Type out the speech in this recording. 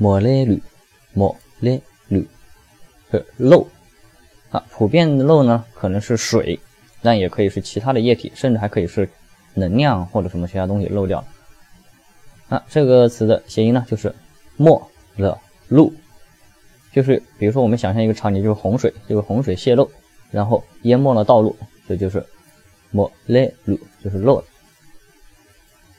莫勒鲁莫勒鲁是漏，啊，普遍的漏呢，可能是水，但也可以是其他的液体，甚至还可以是能量或者什么其他东西漏掉。啊，这个词的谐音呢，就是没了路。就是比如说我们想象一个场景，就是洪水，这个洪水泄漏，然后淹没了道路，这就是没勒路，就是漏了。